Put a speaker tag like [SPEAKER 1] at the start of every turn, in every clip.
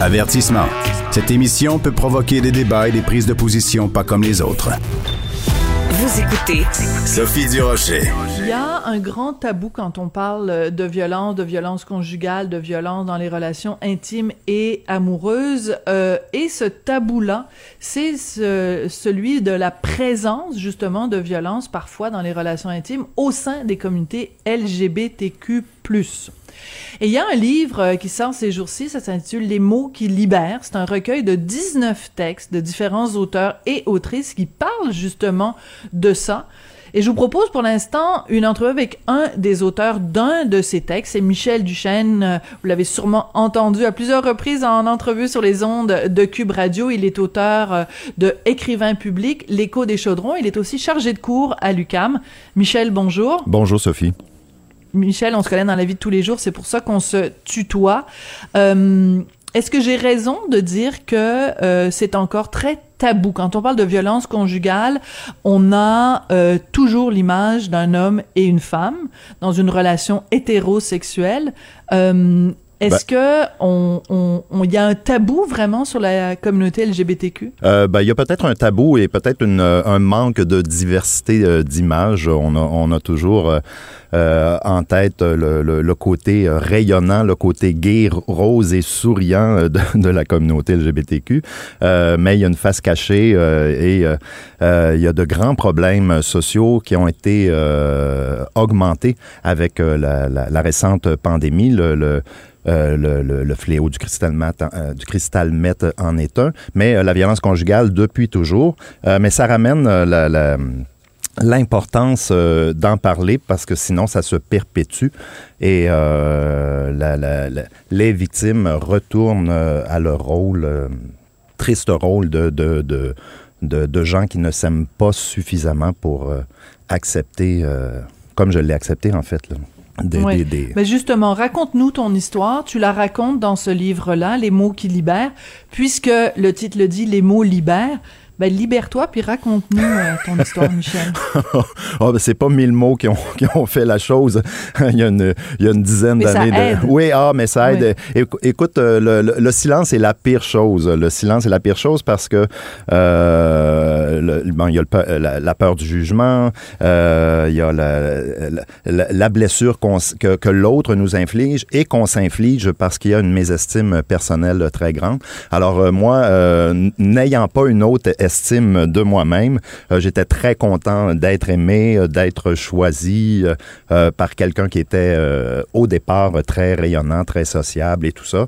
[SPEAKER 1] Avertissement. Cette émission peut provoquer des débats et des prises de position pas comme les autres.
[SPEAKER 2] Vous écoutez
[SPEAKER 1] Sophie Durocher.
[SPEAKER 3] Il y a un grand tabou quand on parle de violence, de violence conjugale, de violence dans les relations intimes et amoureuses. Euh, et ce tabou-là, c'est ce- celui de la présence justement de violence parfois dans les relations intimes au sein des communautés LGBTQ+. Et il y a un livre euh, qui sort ces jours-ci, ça s'intitule Les mots qui libèrent. C'est un recueil de 19 textes de différents auteurs et autrices qui parlent justement de ça. Et je vous propose pour l'instant une entrevue avec un des auteurs d'un de ces textes. C'est Michel Duchesne. Euh, Vous l'avez sûrement entendu à plusieurs reprises en entrevue sur les ondes de Cube Radio. Il est auteur euh, de Écrivain public, L'écho des chaudrons. Il est aussi chargé de cours à l'UCAM. Michel, bonjour.
[SPEAKER 4] Bonjour Sophie.
[SPEAKER 3] Michel, on se connaît dans la vie de tous les jours, c'est pour ça qu'on se tutoie. Euh, Est-ce que j'ai raison de dire que euh, c'est encore très tabou? Quand on parle de violence conjugale On a euh, toujours l'image d'un homme et une femme dans une relation hétérosexuelle. Euh, Est-ce que on, on, on- y a un tabou vraiment sur la communauté LGBTQ
[SPEAKER 4] Euh, ben, il y a peut-être un tabou et peut-être un manque de diversité euh, d'images. On a, on a toujours euh, euh, en tête le, le- le côté rayonnant, le côté gai, rose et souriant de, de la communauté LGBTQ. Euh, mais il y a une face cachée euh, et il y a de grands problèmes sociaux qui ont été augmentés avec la, la- la récente pandémie. Le, le- euh, le, le- fléau du cristal mat, euh, du cristal meth en est un, mais euh, la violence conjugale depuis toujours. Mais ça ramène la- l'importance d'en parler parce que sinon ça se perpétue. Et les victimes retournent à leur rôle, triste rôle de, de, de, de- gens qui ne s'aiment pas suffisamment pour accepter, comme je l'ai accepté en fait, des-
[SPEAKER 3] Ouais.
[SPEAKER 4] des- des,
[SPEAKER 3] Ben justement, raconte-nous ton histoire. Tu la racontes dans ce livre-là, Les mots qui libèrent, puisque le titre le dit, Les mots libèrent. Ben libère-toi puis raconte-nous euh, ton histoire, Michel.
[SPEAKER 4] Ah, ben, c'est pas mille mots qui ont, qui ont fait la chose. il, y a une, il y a une dizaine d'années. De... Oui, ah, mais ça aide. Écou- Écoute, euh, le, le- le silence est la pire chose. Le silence est la pire chose parce que euh, le- bon, il y a le pe- la, la peur du jugement, euh, il y a la, la- blessure que, que l'autre nous inflige et qu'on s'inflige parce qu'il y a une mésestime personnelle très grande. Alors moi, n'ayant pas une haute estime de moi-même, euh, j'étais très content d'être aimé, euh, d'être choisi euh, par quelqu'un qui était au départ très rayonnant, très sociable et tout ça.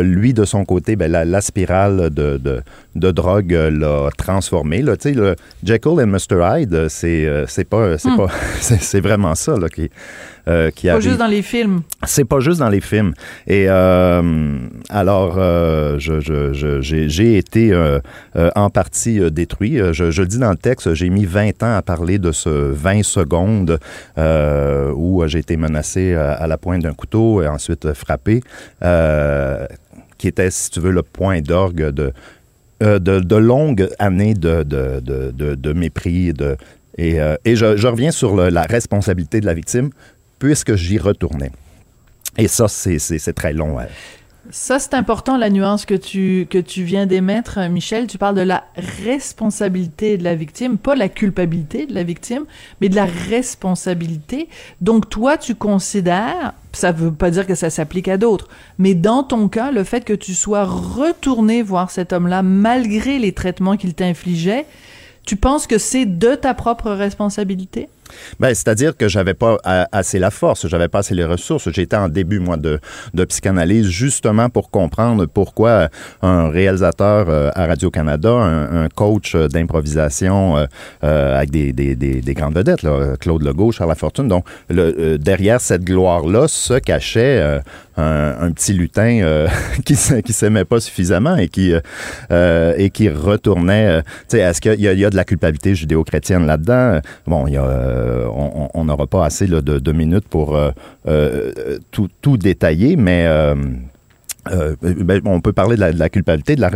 [SPEAKER 4] Lui, de son côté, ben, la, la spirale de, de, de drogue l'a transformé. Là. Tu sais, le Jekyll and Mr. Hyde, c'est c'est pas, c'est
[SPEAKER 3] Hmm.
[SPEAKER 4] pas, c'est vraiment ça là, qui, euh, qui
[SPEAKER 3] Pas juste dans les films.
[SPEAKER 4] C'est pas juste dans les films. Et euh, alors, euh, je- je- je- j'ai été euh, en partie détruit. Je, le dis dans le texte, j'ai mis 20 ans à parler de ce 20 secondes où j'ai été menacé à, la pointe d'un couteau et ensuite frappé, qui était, si tu veux, le point d'orgue de, euh, de, de longues années de, de, de, de, de mépris. De, et euh, et je, je reviens sur le- la responsabilité de la victime puisque j'y retournais. Et ça, c'est- très long. ouais.
[SPEAKER 3] Ça, c'est important, la nuance que tu, que tu viens d'émettre, Michel. Tu parles de la responsabilité de la victime, pas la culpabilité de la victime, mais de la responsabilité. Donc, toi, tu considères, ça veut pas dire que ça s'applique à d'autres, mais dans ton cas, le fait que tu sois retourné voir cet homme-là, malgré les traitements qu'il t'infligeait, tu penses que c'est de ta propre responsabilité?
[SPEAKER 4] Ben, c'est-à-dire que j'avais pas a- assez la force, j'avais pas assez les ressources. J'étais en début, moi, de, psychanalyse, justement pour comprendre pourquoi un réalisateur euh, à Radio-Canada, un, un coach euh, d'improvisation euh, euh, avec des, des, des, des grandes vedettes, là, Claude Legault, Charles Lafortune, donc le, euh, derrière cette gloire-là se cachait euh, un, petit lutin euh, qui qui s'aimait pas suffisamment et qui euh, euh, et qui retournait. euh, tu sais, est-ce qu'il y, y a de la culpabilité judéo-chrétienne là-dedans? Bon, il y a, euh, on on n'aura pas assez là, de, de minutes pour euh, euh, tout, tout détailler, mais euh, euh, ben, on peut parler de la, de la culpabilité, de la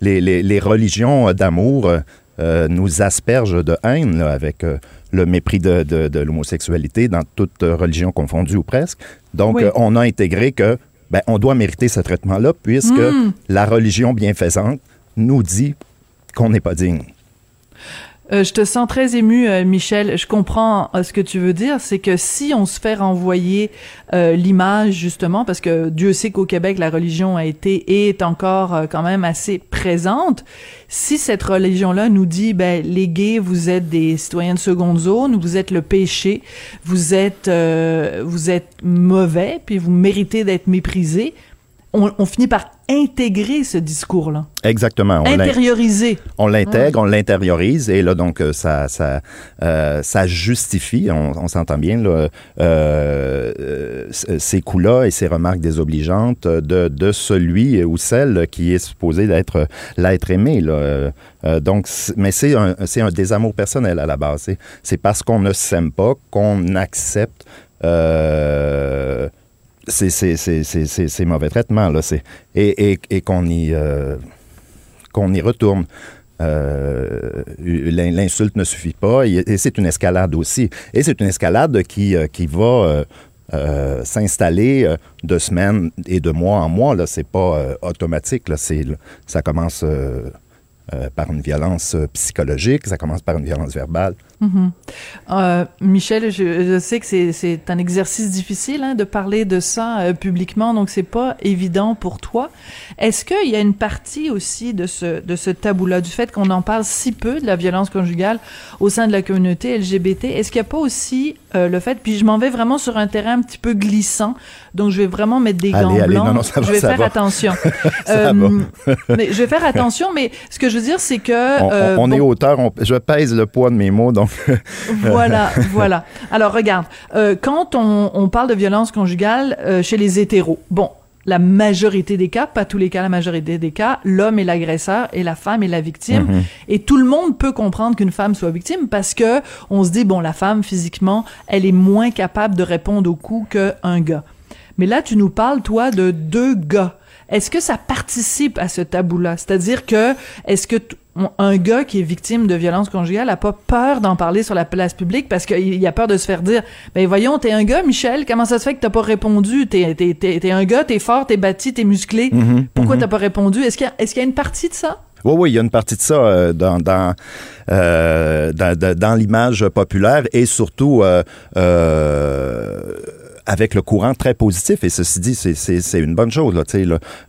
[SPEAKER 4] les, les, les religions euh, d'amour euh, euh, nous aspergent de haine là, avec euh, le mépris de, de, de l'homosexualité dans toute euh, religion confondue ou presque. Donc,
[SPEAKER 3] Oui.
[SPEAKER 4] euh, on a intégré que ben, on doit mériter ce traitement-là puisque
[SPEAKER 3] Mm.
[SPEAKER 4] la religion bienfaisante nous dit qu'on n'est pas digne.
[SPEAKER 3] Euh, je te sens très ému, euh, Michel. Je comprends euh, ce que tu veux dire. C'est que si on se fait renvoyer l'image, justement, parce que Dieu sait qu'au Québec, la religion a été et est encore quand même assez présente. Si cette religion-là nous dit, ben, les gays, vous êtes des citoyens de seconde zone, vous êtes le péché, vous êtes, vous êtes mauvais, puis vous méritez d'être méprisés, on, on finit par intégrer ce discours-là,
[SPEAKER 4] Exactement. On
[SPEAKER 3] intérioriser.
[SPEAKER 4] on l'intègre, on l'intériorise, et là, donc, euh, ça, ça, euh, ça justifie, on, on s'entend bien, là, euh, ces coups-là et ces remarques désobligeantes de, de celui ou celle qui est supposé d'être l'être aimé. Là. Euh, donc, mais c'est un, un désamour personnel à la base. C'est, c'est parce qu'on ne s'aime pas qu'on accepte euh, ces, ces, mauvais traitements. Là. C'est, et, et, et qu'on y... euh, qu'on y retourne. Euh, l'in- L'insulte ne suffit pas et, c'est une escalade aussi. Et c'est une escalade qui, euh, qui va s'installer de semaines et de mois en mois. Là, c'est pas automatique. Là, c'est, ça commence euh, par une violence euh, psychologique, ça commence par une violence verbale.
[SPEAKER 3] Mhm. Euh, Michel, je, je sais que c'est- un exercice difficile hein, de parler de ça euh, publiquement, donc c'est pas évident pour toi. Est-ce qu'il y a une partie aussi de ce, de ce tabou-là, du fait qu'on en parle si peu de la violence conjugale au sein de la communauté LGBT? Est-ce qu'il n'y a pas aussi le fait, puis je m'en vais vraiment sur un terrain un petit peu glissant, donc je vais vraiment mettre des
[SPEAKER 4] Allez,
[SPEAKER 3] gants
[SPEAKER 4] allez,
[SPEAKER 3] blancs.
[SPEAKER 4] non, non, ça va,
[SPEAKER 3] je vais
[SPEAKER 4] ça
[SPEAKER 3] faire
[SPEAKER 4] va.
[SPEAKER 3] attention.
[SPEAKER 4] Ça
[SPEAKER 3] mais je vais faire attention, mais ce que je veux dire, c'est que...
[SPEAKER 4] On, on-
[SPEAKER 3] euh,
[SPEAKER 4] est auteur, on- je pèse le poids de mes mots, donc
[SPEAKER 3] voilà, voilà. Alors regarde, euh, quand on, parle de violence conjugale euh, chez les hétéros, bon, la majorité des cas, pas tous les cas, la majorité des cas, l'homme est l'agresseur et la femme est la victime.
[SPEAKER 4] Mhm.
[SPEAKER 3] Et tout le monde peut comprendre qu'une femme soit victime parce que on se dit bon, la femme physiquement, elle est moins capable de répondre aux coups qu'un gars. Mais là, tu nous parles toi de deux gars. Est-ce que ça participe à ce tabou-là? C'est-à-dire que est-ce que un gars qui est victime de violence conjugale a pas peur d'en parler sur la place publique parce qu'il a peur de se faire dire ben voyons t'es un gars Michel comment ça se fait que t'as pas répondu? T'es t'es t'es t'es un gars t'es fort t'es bâti t'es musclé.
[SPEAKER 4] Mhm,
[SPEAKER 3] pourquoi
[SPEAKER 4] mhm.
[SPEAKER 3] t'as pas répondu? Est-ce qu'il y a est-ce qu'il y a une partie de ça?
[SPEAKER 4] Oui, oui, il y a une partie de ça euh, dans, dans, euh, dans, l'image populaire et surtout euh, avec le courant très positif. Et ceci dit, c'est- une bonne chose.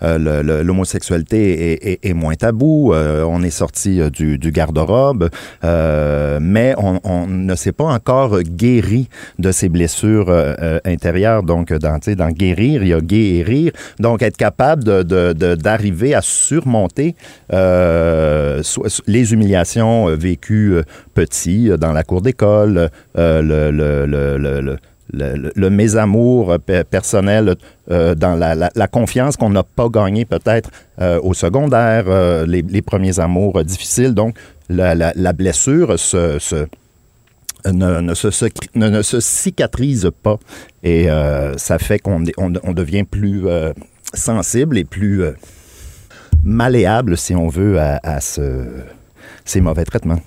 [SPEAKER 4] Euh, L'homosexualité est, est- est moins tabou. euh, on est sorti euh, du, du garde-robe, euh, mais on, on ne s'est pas encore guéri de ces blessures euh, euh, intérieures. Donc, dans, dans guérir, il y a guérir. Donc, être capable de- de- de- d'arriver à surmonter les humiliations vécues petit euh, dans la cour d'école, le, le, le, le, le- le- mésamour euh, pe- personnel euh, dans la, confiance qu'on n'a pas gagné peut-être euh, au secondaire, les, premiers amours difficiles. Donc, la, blessure ne, se, cicatrise pas. Et ça fait qu'on devient plus sensible et plus malléable, si on veut, à, à ce- ces mauvais traitements.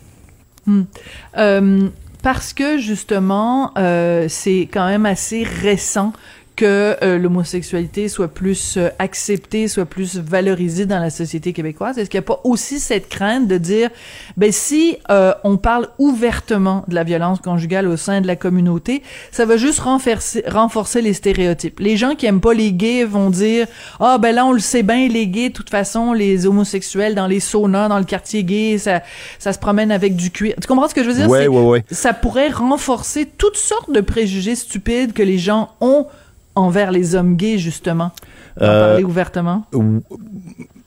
[SPEAKER 3] Euh, parce que justement, euh, c'est quand même assez récent que euh, l'homosexualité soit plus euh, acceptée, soit plus valorisée dans la société québécoise? Est-ce qu'il n'y a pas aussi cette crainte de dire, ben si euh, on parle ouvertement de la violence conjugale au sein de la communauté, ça va juste renforcer, renforcer les stéréotypes? Les gens qui aiment pas les gays vont dire, ah ben là on le sait bien, les gays, de toute façon, les homosexuels dans les saunas, dans le quartier gay, ça, ça se promène avec du cuir. Tu comprends ce que je veux dire?
[SPEAKER 4] Ouais,
[SPEAKER 3] C'est-
[SPEAKER 4] ouais, ouais.
[SPEAKER 3] ça pourrait renforcer toutes sortes de préjugés stupides que les gens ont envers les hommes gays, justement? En
[SPEAKER 4] Euh,
[SPEAKER 3] parler ouvertement?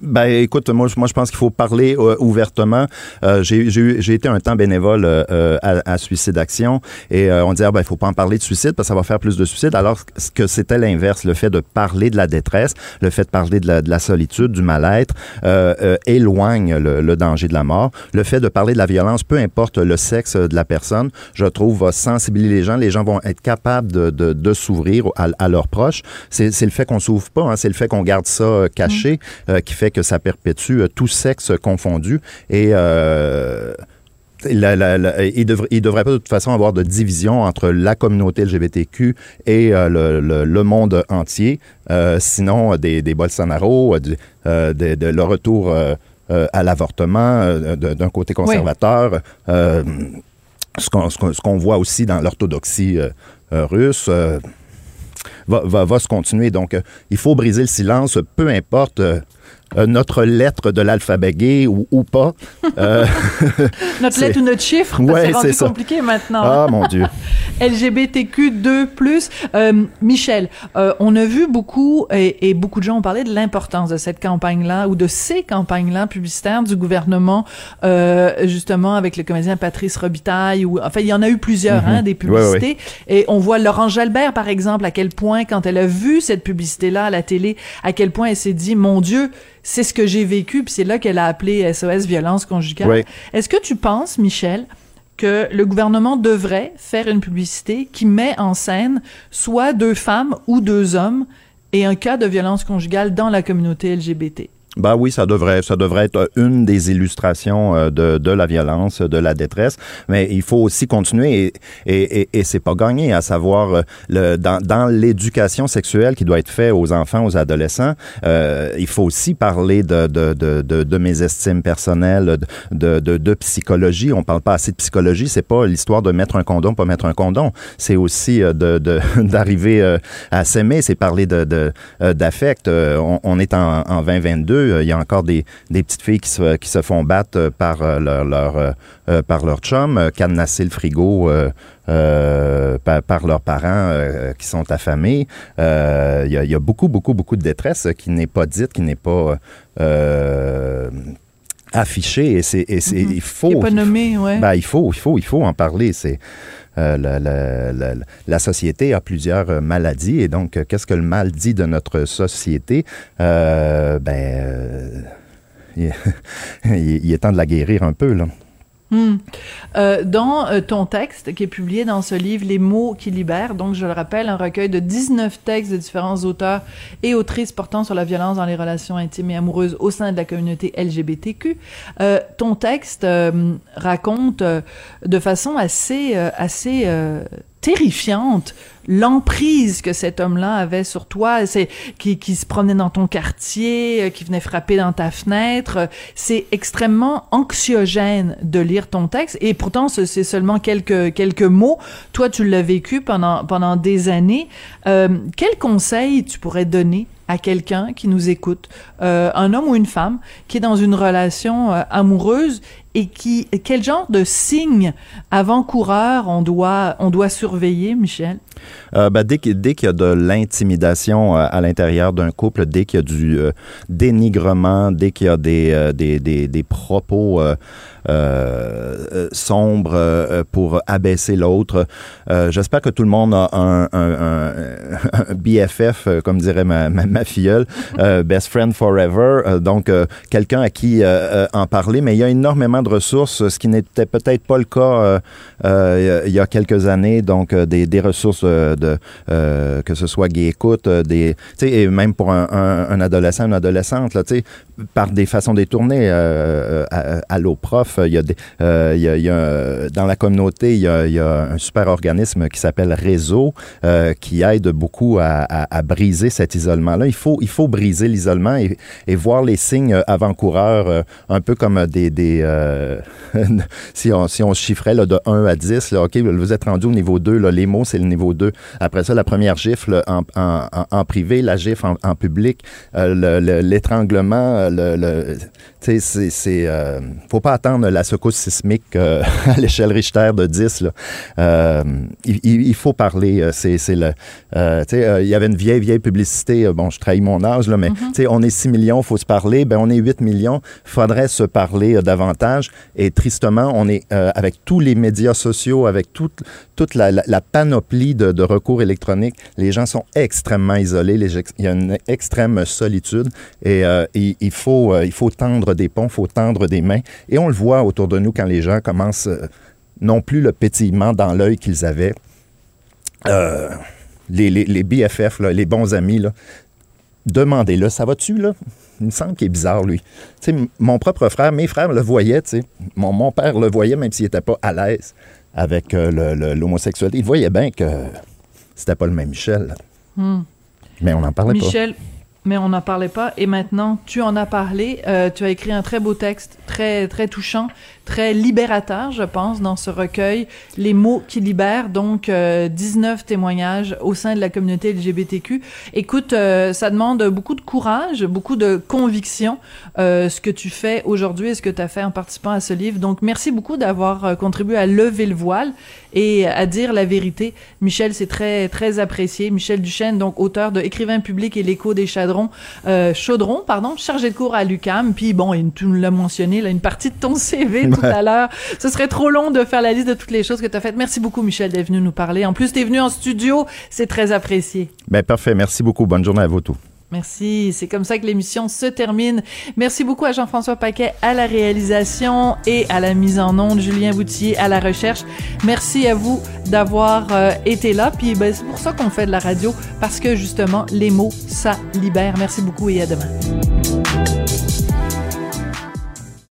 [SPEAKER 4] Ben, écoute, moi, je- moi, je pense qu'il faut parler euh, ouvertement. Euh, j'ai j'ai eu- j'ai été un temps bénévole euh, euh, à, à Suicide Action et euh, on disait, ah, ben, il faut pas en parler de suicide parce que ça va faire plus de suicides. Alors que c'était l'inverse, le fait de parler de la détresse, le fait de parler de la, de la solitude, du mal-être, euh, éloigne le, le danger de la mort. Le fait de parler de la violence, peu importe le sexe de la personne, je trouve, va sensibiliser les gens. Les gens vont être capables de, de, de s'ouvrir à, à leurs proches. C'est c'est le fait qu'on s'ouvre pas, hein, c'est le fait qu'on garde ça caché euh, qui fait que ça perpétue euh, tout sexe confondu. Et euh, il il devrait pas de toute façon avoir de division entre la communauté LGBTQ et le, le, monde entier. sinon, des, des Bolsonaro, de, de, le retour à l'avortement d'un côté conservateur, ce qu'on voit aussi dans l'orthodoxie russe va, va, va, se continuer. Donc, il faut briser le silence, peu importe euh, notre lettre de l'alphabet gay ou, ou pas.
[SPEAKER 3] Euh, notre lettre ou notre chiffre, ouais, c'est compliqué maintenant.
[SPEAKER 4] Ah, mon Dieu.
[SPEAKER 3] LGBTQ2+. Euh, Michel, euh, on a vu beaucoup, et, et, beaucoup de gens ont parlé de l'importance de cette campagne-là, ou de ces campagnes-là publicitaires du gouvernement, euh, justement, avec le comédien Patrice Robitaille, ou, enfin, il y en a eu plusieurs, hein, mhm. des publicités. Et on voit Laurent Jalbert, par exemple, à quel point, quand elle a vu cette publicité-là à la télé, à quel point elle s'est dit, mon Dieu, c'est ce que j'ai vécu, puis c'est là qu'elle a appelé SOS violence conjugale. Est-ce que tu penses, Michel, que le gouvernement devrait faire une publicité qui met en scène soit deux femmes ou deux hommes et un cas de violence conjugale dans la communauté LGBT?
[SPEAKER 4] Ben oui, ça devrait, ça devrait être une des illustrations euh, de, de la violence, de la détresse, mais il faut aussi continuer et, et, et, c'est pas gagné, à savoir euh, le, dans, dans l'éducation sexuelle qui doit être faite aux enfants, aux adolescents, euh, il faut aussi parler de, de, de, de, de mes estimes personnelles, de, de, de, psychologie. On parle pas assez de psychologie, c'est pas l'histoire de mettre un condom, pas mettre un condom, c'est aussi euh, de d'arriver à s'aimer, c'est parler de d'affect. On, on, est en, en 2022 euh, il y a encore des, petites filles qui se, qui se font battre euh, par euh, leur, leur par leur chum, cadenasser le frigo par, leurs parents qui sont affamés. Il y, a, beaucoup, beaucoup, beaucoup de détresse qui n'est pas dite, qui n'est pas affichée. Et c'est, mm-hmm. il faut.
[SPEAKER 3] Il pas nommé, ouais.
[SPEAKER 4] Ben, il faut, il faut, il faut en parler. C'est euh, la, société a plusieurs euh, maladies et donc euh, qu'est-ce que le mal dit de notre société? Ben, il, il, est temps de la guérir un peu là.
[SPEAKER 3] Hmm. Euh, dans euh, ton texte qui est publié dans ce livre Les mots qui libèrent, donc je le rappelle, un recueil de 19 textes de différents auteurs et autrices portant sur la violence dans les relations intimes et amoureuses au sein de la communauté LGBTQ, euh, ton texte raconte de façon assez assez terrifiante l'emprise que cet homme-là avait sur toi, c'est qui, qui se promenait dans ton quartier, euh, qui venait frapper dans ta fenêtre, c'est extrêmement anxiogène de lire ton texte et pourtant c'est seulement quelques quelques mots. Toi, tu l'as vécu pendant pendant des années. Euh, quel conseil tu pourrais donner à quelqu'un qui nous écoute, euh, un homme ou une femme qui est dans une relation euh, amoureuse et qui quel genre de signes avant-coureurs on doit on doit surveiller, Michel?
[SPEAKER 4] Euh, ben, dès qu'il y a de l'intimidation euh, à l'intérieur d'un couple, dès qu'il y a du euh, dénigrement, dès qu'il y a des, des, des, propos sombres pour abaisser l'autre, j'espère que tout le monde a un, BFF, comme dirait ma, ma, ma filleule, Best Friend Forever, donc quelqu'un à qui en parler, mais il y a énormément de ressources, ce qui n'était peut-être pas le cas il y a quelques années, donc des, des ressources de, euh, que ce soit Gay Écoute, euh, des, et même pour un, un, adolescent, une adolescente, là, par des façons détournées. Euh, à, à prof, il y a, des, il y a, dans la communauté, il y a, un super organisme qui s'appelle Réseau qui aide beaucoup à, briser cet isolement-là. Il faut, il faut briser l'isolement et, voir les signes avant-coureurs, un peu comme des, des si on si on chiffrait là, de 1 à 10, là, OK, vous êtes rendu au niveau 2, là, les mots, c'est le niveau 2. Après ça, la première gifle en, privé, la gifle en, public, euh, l'étranglement, le, le, tu sais, c'est, euh, faut pas attendre la secousse sismique euh, à l'échelle Richter de 10. Là. Euh, il, il, faut parler. C'est, c'est le, tu sais, il y avait une vieille, vieille publicité. Bon, je trahis mon âge là, mais mm-hmm. tu sais, on est 6 millions, faut se parler. Ben, on est 8 millions. Faudrait se parler davantage. Et tristement, on est avec tous les médias sociaux, avec toute, toute la, la, la panoplie de, de recours électroniques, les gens sont extrêmement isolés. Les, il y a une extrême solitude et euh, il, il, faut, il faut tendre des ponts, il faut tendre des mains. Et on le voit autour de nous quand les gens commencent euh, non plus le pétillement dans l'œil qu'ils avaient. Les, les, les, BFF, là, les bons amis, là, demandez-le, ça va-tu, là? Il me semble qu'il est bizarre, lui. Tu sais, mon propre frère, mes frères le voyaient, tu sais. Mon, mon père le voyait, même s'il n'était pas à l'aise avec euh, l'homosexualité. Il voyait bien que c'était pas le même Michel. Hmm. Mais on n'en parlait
[SPEAKER 3] pas. Michel, mais on n'en parlait pas. Et maintenant, tu en as parlé. Euh, tu as écrit un très beau texte, très très touchant, très libérateur, je pense, dans ce recueil, Les mots qui libèrent. Donc, 19 euh, témoignages au sein de la communauté LGBTQ. Écoute, euh, ça demande beaucoup de courage, beaucoup de conviction, ce que tu fais aujourd'hui et ce que tu as fait en participant à ce livre. Donc, merci beaucoup d'avoir contribué à lever le voile et à dire la vérité. Michel, c'est très très apprécié. Michel Duchesne, donc auteur de Écrivain public et l'écho des euh, Chaudron, pardon, chargé de cours à l'UCAM. Puis bon, tu nous l'as mentionné, là, une partie de ton CV tout à l'heure. Ce serait trop long de faire la liste de toutes les choses que tu as faites. Merci beaucoup, Michel, d'être venu nous parler. En plus, tu es venu en studio. C'est très apprécié.
[SPEAKER 4] Ben, parfait. Merci beaucoup. Bonne journée à vous tous.
[SPEAKER 3] Merci. C'est comme ça que l'émission se termine. Merci beaucoup à Jean-François Paquet à la réalisation et à la mise en onde, Julien Boutier à la recherche. Merci à vous d'avoir euh, été là. Puis ben, c'est pour ça qu'on fait de la radio, parce que justement, les mots, ça libère. Merci beaucoup et à demain.